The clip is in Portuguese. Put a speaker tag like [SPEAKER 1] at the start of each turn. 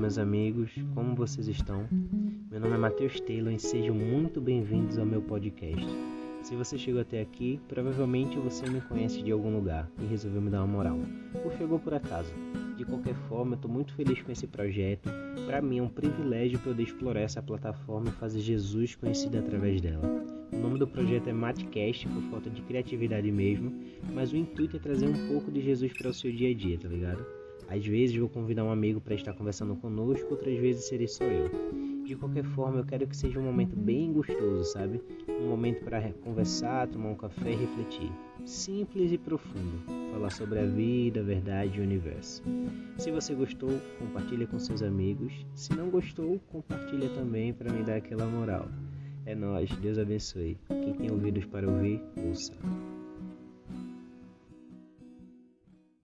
[SPEAKER 1] meus amigos, como vocês estão? Meu nome é Matheus Taylor e sejam muito bem-vindos ao meu podcast. Se você chegou até aqui, provavelmente você me conhece de algum lugar e resolveu me dar uma moral, ou chegou por acaso. De qualquer forma, eu estou muito feliz com esse projeto. Para mim é um privilégio poder explorar essa plataforma e fazer Jesus conhecido através dela. O nome do projeto é Matcast, por falta de criatividade mesmo, mas o intuito é trazer um pouco de Jesus para o seu dia a dia, tá ligado? Às vezes vou convidar um amigo para estar conversando conosco, outras vezes serei só eu. De qualquer forma, eu quero que seja um momento bem gostoso, sabe? Um momento para conversar, tomar um café e refletir. Simples e profundo. Falar sobre a vida, a verdade e o universo. Se você gostou, compartilha com seus amigos. Se não gostou, compartilha também para me dar aquela moral. É nós, Deus abençoe. Quem tem ouvidos para ouvir, ouça.